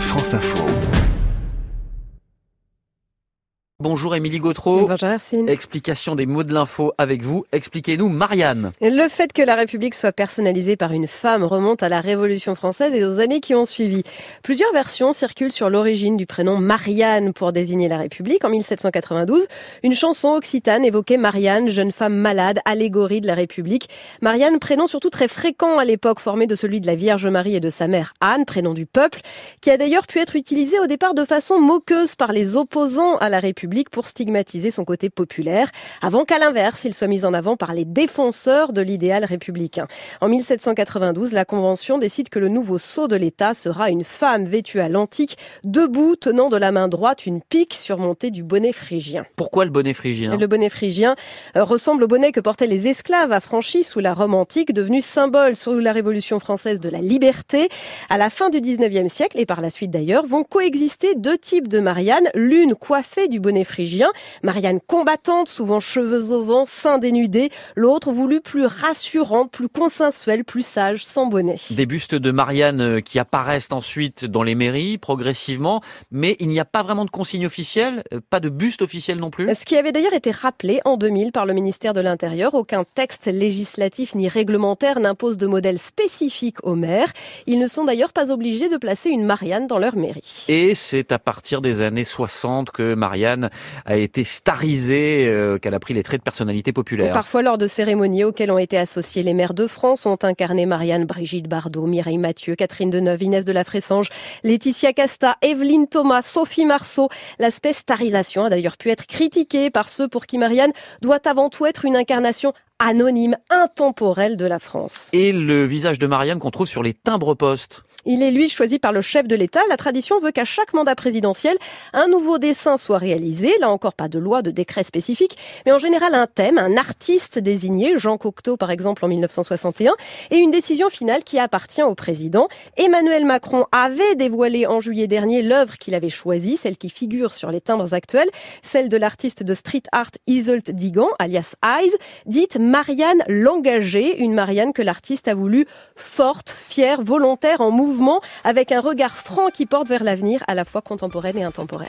France Info. Bonjour Émilie Gautreau. Bonjour Arsène. Explication des mots de l'info avec vous. Expliquez-nous Marianne. Le fait que la République soit personnalisée par une femme remonte à la Révolution française et aux années qui ont suivi. Plusieurs versions circulent sur l'origine du prénom Marianne pour désigner la République. En 1792, une chanson occitane évoquait Marianne, jeune femme malade, allégorie de la République. Marianne, prénom surtout très fréquent à l'époque, formé de celui de la Vierge Marie et de sa mère Anne, prénom du peuple, qui a d'ailleurs pu être utilisé au départ de façon moqueuse par les opposants à la République pour stigmatiser son côté populaire, avant qu'à l'inverse, il soit mis en avant par les défenseurs de l'idéal républicain. En 1792, la Convention décide que le nouveau sceau de l'État sera une femme vêtue à l'antique, debout, tenant de la main droite une pique surmontée du bonnet phrygien. Pourquoi le bonnet phrygien? Le bonnet phrygien euh, ressemble au bonnet que portaient les esclaves affranchis sous la Rome antique, devenu symbole sous la Révolution française de la liberté. À la fin du 19e siècle, et par la suite d'ailleurs, vont coexister deux types de Marianne, l'une coiffée du bonnet phrygien. Marianne combattante, souvent cheveux au vent, seins dénudés. L'autre voulu plus rassurante, plus consensuelle, plus sage, sans bonnet. Des bustes de Marianne euh, qui apparaissent ensuite dans les mairies progressivement, mais il n'y a pas vraiment de consigne officielle, euh, pas de buste officiel non plus. Ce qui avait d'ailleurs été rappelé en 2000 par le ministère de l'Intérieur, aucun texte législatif ni réglementaire n'impose de modèle spécifique aux maires. Ils ne sont d'ailleurs pas obligés de placer une Marianne dans leur mairie. Et c'est à partir des années 60 que Marianne a été starisée, euh, qu'elle a pris les traits de personnalité populaire. parfois lors de cérémonies auxquelles ont été associés les maires de France, ont incarné Marianne Brigitte Bardot, Mireille Mathieu, Catherine Deneuve, Inès de la Fressange, Laetitia Casta, Evelyne Thomas, Sophie Marceau. L'aspect starisation a d'ailleurs pu être critiqué par ceux pour qui Marianne doit avant tout être une incarnation anonyme, intemporelle de la France. Et le visage de Marianne qu'on trouve sur les timbres-postes il est lui choisi par le chef de l'État. La tradition veut qu'à chaque mandat présidentiel, un nouveau dessin soit réalisé. Là encore, pas de loi, de décret spécifique, mais en général un thème, un artiste désigné, Jean Cocteau par exemple en 1961, et une décision finale qui appartient au président. Emmanuel Macron avait dévoilé en juillet dernier l'œuvre qu'il avait choisie, celle qui figure sur les timbres actuels, celle de l'artiste de street art Isolt Digan, alias Eyes, dite Marianne l'engagée, une Marianne que l'artiste a voulu forte, fière, volontaire, en avec un regard franc qui porte vers l'avenir, à la fois contemporaine et intemporel.